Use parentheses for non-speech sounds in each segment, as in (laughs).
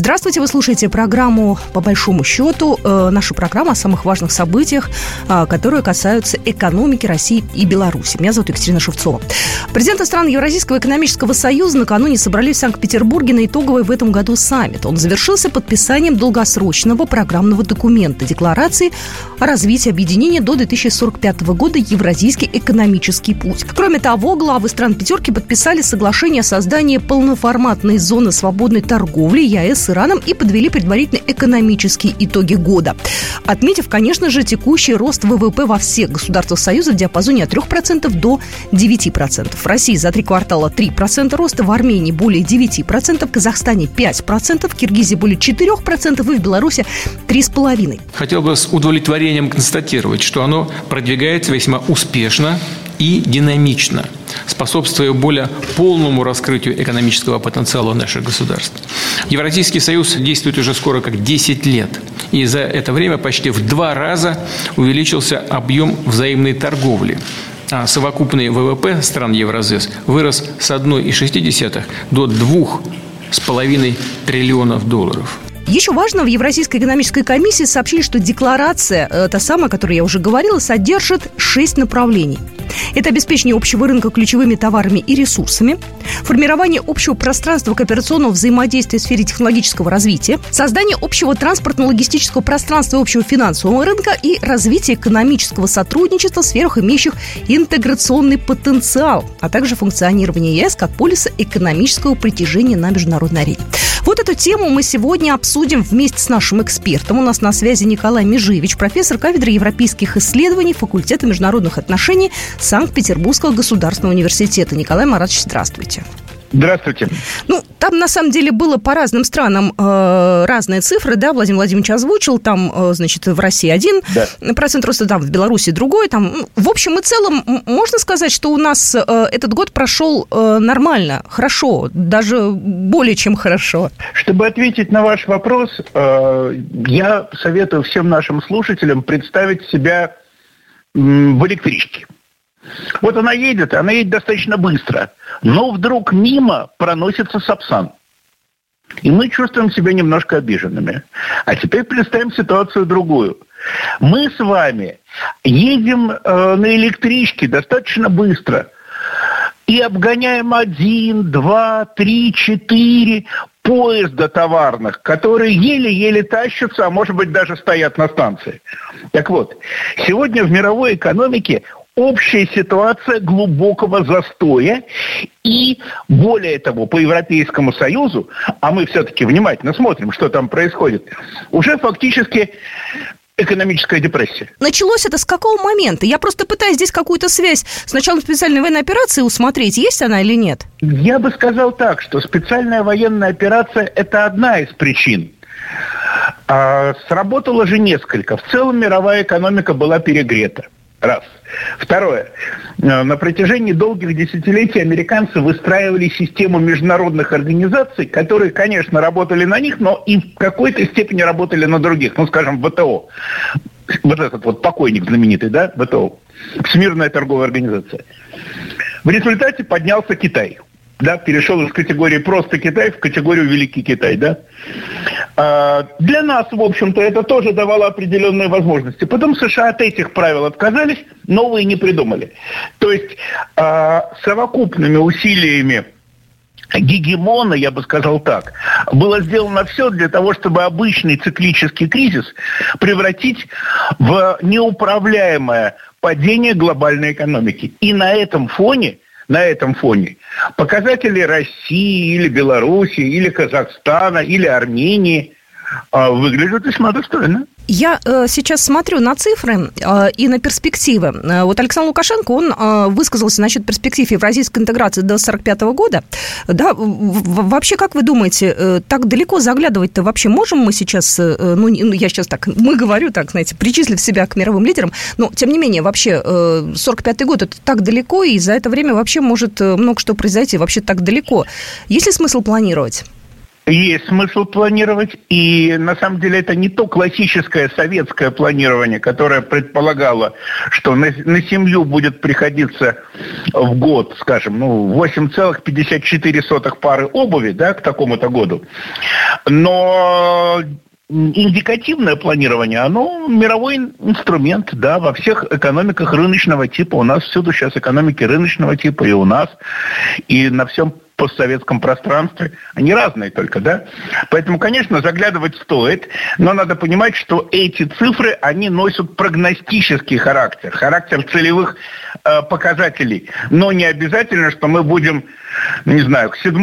Здравствуйте, вы слушаете программу «По большому счету», э, нашу программу о самых важных событиях, э, которые касаются экономики России и Беларуси. Меня зовут Екатерина Шевцова. Президенты стран Евразийского экономического союза накануне собрались в Санкт-Петербурге на итоговый в этом году саммит. Он завершился подписанием долгосрочного программного документа Декларации о развитии объединения до 2045 года «Евразийский экономический путь». Кроме того, главы стран пятерки подписали соглашение о создании полноформатной зоны свободной торговли ЕАЭС Ираном и подвели предварительные экономические итоги года. Отметив, конечно же, текущий рост ВВП во всех государствах Союза в диапазоне от 3% до 9%. В России за три квартала 3% роста, в Армении более 9%, в Казахстане 5%, в Киргизии более 4% и в Беларуси 3,5%. Хотел бы с удовлетворением констатировать, что оно продвигается весьма успешно и динамично, способствуя более полному раскрытию экономического потенциала наших государств. Евразийский союз действует уже скоро как 10 лет, и за это время почти в два раза увеличился объем взаимной торговли а совокупный ВВП стран Евразес вырос с 1,6 до 2,5 триллионов долларов. Еще важно, в Евразийской экономической комиссии сообщили, что декларация, э, та самая, о которой я уже говорила, содержит шесть направлений – это обеспечение общего рынка ключевыми товарами и ресурсами, формирование общего пространства кооперационного взаимодействия в сфере технологического развития, создание общего транспортно-логистического пространства и общего финансового рынка и развитие экономического сотрудничества в сферах, имеющих интеграционный потенциал, а также функционирование ЕС как полиса экономического притяжения на международной арене. Вот эту тему мы сегодня обсудим вместе с нашим экспертом. У нас на связи Николай Межевич, профессор кафедры европейских исследований факультета международных отношений Санкт-Петербургского государственного университета. Николай Маратович, здравствуйте. Здравствуйте. Ну, там на самом деле было по разным странам э, разные цифры, да, Владимир Владимирович озвучил, там, э, значит, в России один да. процент роста, там, в Беларуси другой, там, ну, в общем и целом, можно сказать, что у нас э, этот год прошел э, нормально, хорошо, даже более чем хорошо. Чтобы ответить на ваш вопрос, э, я советую всем нашим слушателям представить себя в электричке. Вот она едет, она едет достаточно быстро, но вдруг мимо проносится Сапсан. И мы чувствуем себя немножко обиженными. А теперь представим ситуацию другую. Мы с вами едем э, на электричке достаточно быстро и обгоняем один, два, три, четыре поезда товарных, которые еле-еле тащатся, а может быть даже стоят на станции. Так вот, сегодня в мировой экономике общая ситуация глубокого застоя и, более того, по Европейскому Союзу, а мы все-таки внимательно смотрим, что там происходит, уже фактически экономическая депрессия. Началось это с какого момента? Я просто пытаюсь здесь какую-то связь с началом специальной военной операции усмотреть, есть она или нет? Я бы сказал так, что специальная военная операция – это одна из причин. А сработало же несколько. В целом мировая экономика была перегрета. Раз. Второе. Э, на протяжении долгих десятилетий американцы выстраивали систему международных организаций, которые, конечно, работали на них, но и в какой-то степени работали на других. Ну, скажем, ВТО. Вот этот вот покойник знаменитый, да, ВТО. Всемирная торговая организация. В результате поднялся Китай – да, перешел из категории просто Китай в категорию Великий Китай, да. А, для нас, в общем-то, это тоже давало определенные возможности. Потом США от этих правил отказались, новые не придумали. То есть а, совокупными усилиями гегемона, я бы сказал так, было сделано все для того, чтобы обычный циклический кризис превратить в неуправляемое падение глобальной экономики. И на этом фоне – на этом фоне. Показатели России или Белоруссии, или Казахстана, или Армении а, выглядят весьма достойно. Я э, сейчас смотрю на цифры э, и на перспективы. Э, вот Александр Лукашенко, он высказался насчет перспектив евразийской интеграции до 1945 года. Да, вообще, как вы думаете, так далеко заглядывать-то вообще можем мы сейчас, ну, ну, я сейчас так, (laughs) мы говорю так, знаете, причислив себя к мировым лидерам, но, тем не менее, вообще, э, 45 год, это так далеко, и за это время вообще может много что произойти, вообще так далеко. Есть ли смысл планировать? Есть смысл планировать, и на самом деле это не то классическое советское планирование, которое предполагало, что на, на семью будет приходиться в год, скажем, ну, 8,54 пары обуви, да, к такому-то году. Но индикативное планирование, оно мировой инструмент, да, во всех экономиках рыночного типа. У нас всюду сейчас экономики рыночного типа, и у нас, и на всем постсоветском пространстве. Они разные только, да? Поэтому, конечно, заглядывать стоит, но надо понимать, что эти цифры, они носят прогностический характер, характер целевых э, показателей. Но не обязательно, что мы будем, ну, не знаю, к 7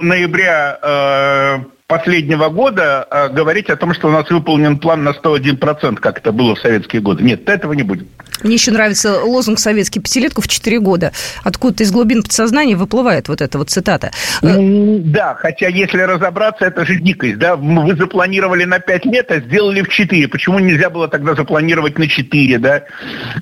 ноября э, последнего года э, говорить о том, что у нас выполнен план на 101%, как это было в советские годы. Нет, этого не будет. Мне еще нравится лозунг советский «Пятилетку в 4 года». Откуда-то из глубин подсознания выплывает вот эта вот цитата. Да, хотя если разобраться, это же дикость. Да? Вы запланировали на 5 лет, а сделали в 4. Почему нельзя было тогда запланировать на 4? Да?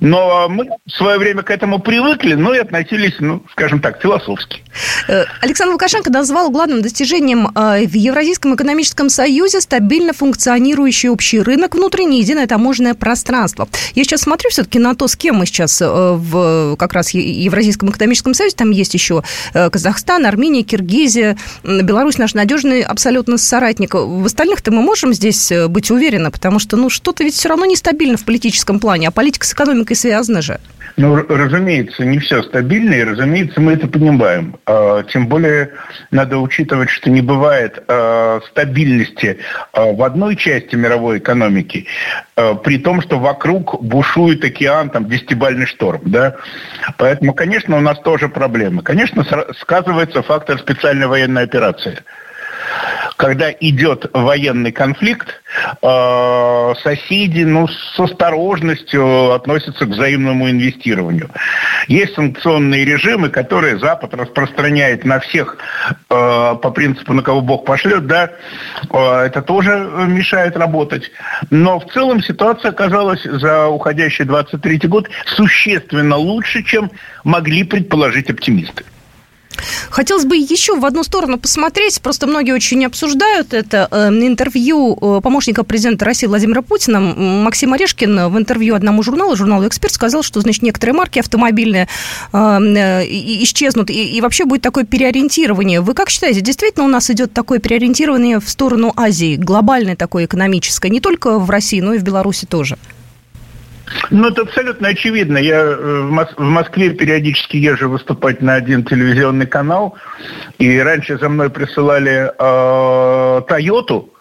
Но мы в свое время к этому привыкли, но и относились, ну, скажем так, философски. Э, Александр Лукашенко назвал главным достижением э, в Евразийском экономическом союзе стабильно функционирующий общий рынок, внутреннее единое таможенное пространство. Я сейчас смотрю все-таки на то, с кем мы сейчас э, в как раз Евразийском экономическом союзе. Там есть еще Казахстан, Армения, Киргизия, Беларусь наш надежный абсолютно соратник. В остальных-то мы можем здесь быть уверены, потому что ну что-то ведь все равно нестабильно в политическом плане, а политика с экономикой связана же. Ну, разумеется, не все стабильно, и, разумеется, мы это понимаем. А, тем более надо учитывать, что не бывает стабильности а, в одной части мировой экономики, при том, что вокруг бушует океан, там, десятибальный шторм. Да? Поэтому, конечно, у нас тоже проблемы. Конечно, сказывается фактор специальной военной операции – когда идет военный конфликт, э, соседи ну, с осторожностью относятся к взаимному инвестированию. Есть санкционные режимы, которые Запад распространяет на всех э, по принципу, на кого Бог пошлет, да, э, это тоже мешает работать. Но в целом ситуация оказалась за уходящий 23 год существенно лучше, чем могли предположить оптимисты. Хотелось бы еще в одну сторону посмотреть. Просто многие очень обсуждают это. Э, интервью э, помощника президента России Владимира Путина Максим Орешкин в интервью одному журналу, журналу «Эксперт», сказал, что, значит, некоторые марки автомобильные э, исчезнут, и, и вообще будет такое переориентирование. Вы как считаете, действительно у нас идет такое переориентирование в сторону Азии, глобальное такое экономическое, не только в России, но и в Беларуси тоже? Ну, это абсолютно очевидно. Я э, в Москве периодически езжу выступать на один телевизионный канал, и раньше за мной присылали э, Тойоту,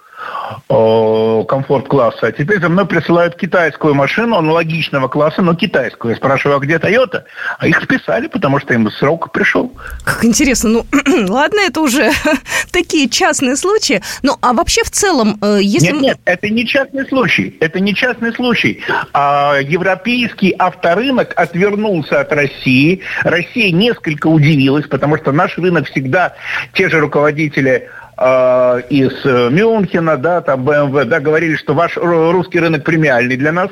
комфорт-класса, а теперь за мной присылают китайскую машину аналогичного класса, но китайскую. Я спрашиваю, а где Toyota? А их списали, потому что им срок пришел. Как интересно. Ну, (clears throat) ладно, это уже (laughs) такие частные случаи. Ну, а вообще в целом, э, если... Нет, нет, это не частный случай. Это не частный случай. А европейский авторынок отвернулся от России. Россия несколько удивилась, потому что наш рынок всегда те же руководители э, из э, Мюнхена, да, там BMW, да, говорили, что ваш русский рынок премиальный для нас,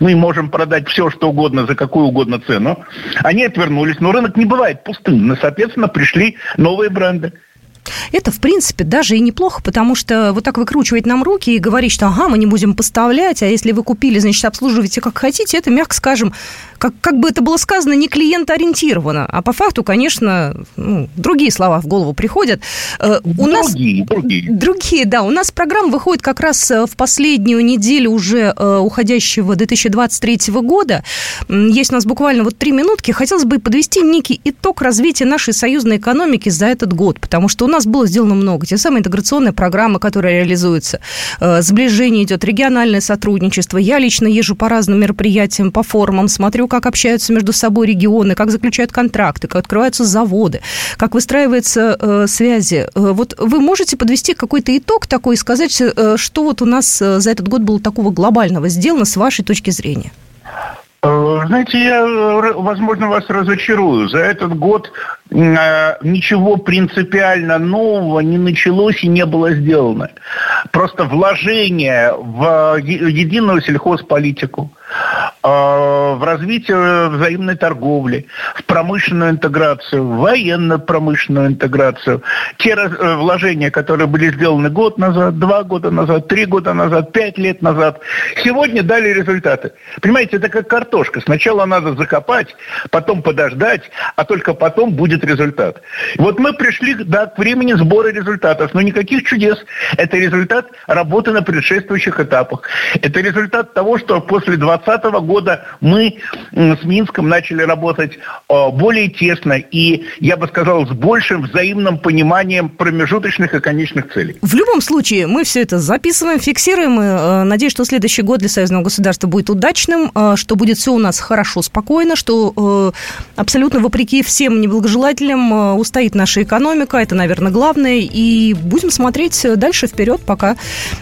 мы можем продать все, что угодно, за какую угодно цену. Они отвернулись, но рынок не бывает пустым, соответственно, пришли новые бренды. Это, в принципе, даже и неплохо, потому что вот так выкручивать нам руки и говорить, что ага, мы не будем поставлять, а если вы купили, значит, обслуживайте как хотите, это, мягко скажем, как, как бы это было сказано, не клиентоориентировано. А по факту, конечно, ну, другие слова в голову приходят. Э, у другие, нас, другие. Другие, да. У нас программа выходит как раз э, в последнюю неделю уже э, уходящего 2023 года. Есть у нас буквально вот три минутки. Хотелось бы подвести некий итог развития нашей союзной экономики за этот год, потому что у нас было сделано много. Те самые интеграционные программы, которые реализуются. Сближение идет, региональное сотрудничество. Я лично езжу по разным мероприятиям, по форумам, смотрю, как общаются между собой регионы, как заключают контракты, как открываются заводы, как выстраиваются э, связи. Э, вот вы можете подвести какой-то итог такой и сказать, э, что вот у нас э, за этот год было такого глобального сделано с вашей точки зрения? Э, знаете, я, возможно, вас разочарую. За этот год ничего принципиально нового не началось и не было сделано. Просто вложение в единую сельхозполитику, в развитие взаимной торговли, в промышленную интеграцию, в военно-промышленную интеграцию. Те э, вложения, которые были сделаны год назад, два года назад, три года назад, пять лет назад, сегодня дали результаты. Понимаете, это как картошка. Сначала надо закопать, потом подождать, а только потом будет результат. Вот мы пришли да, к времени сбора результатов, но никаких чудес. Это результат работы на предшествующих этапах. Это результат того, что после 2020 года мы с Минском начали работать э, более тесно и, я бы сказал, с большим взаимным пониманием промежуточных и конечных целей. В любом случае, мы все это записываем, фиксируем. И, э, надеюсь, что следующий год для союзного государства будет удачным, э, что будет все у нас хорошо, спокойно, что абсолютно вопреки всем неблагожелателям устоит наша экономика. Это, наверное, главное. И будем смотреть дальше вперед, пока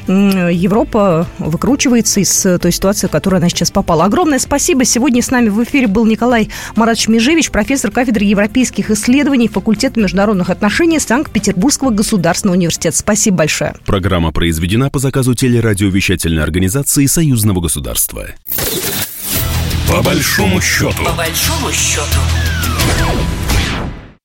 Европа выкручивается из той ситуации, в которую она сейчас попала. Огромное спасибо. Сегодня с нами в эфире был Николай Маратович Межевич, профессор кафедры европейских исследований Факультета международных отношений Санкт-Петербургского государственного университета. Спасибо большое. Программа произведена по заказу телерадиовещательной организации Союзного государства. По большому счету. По большому счету.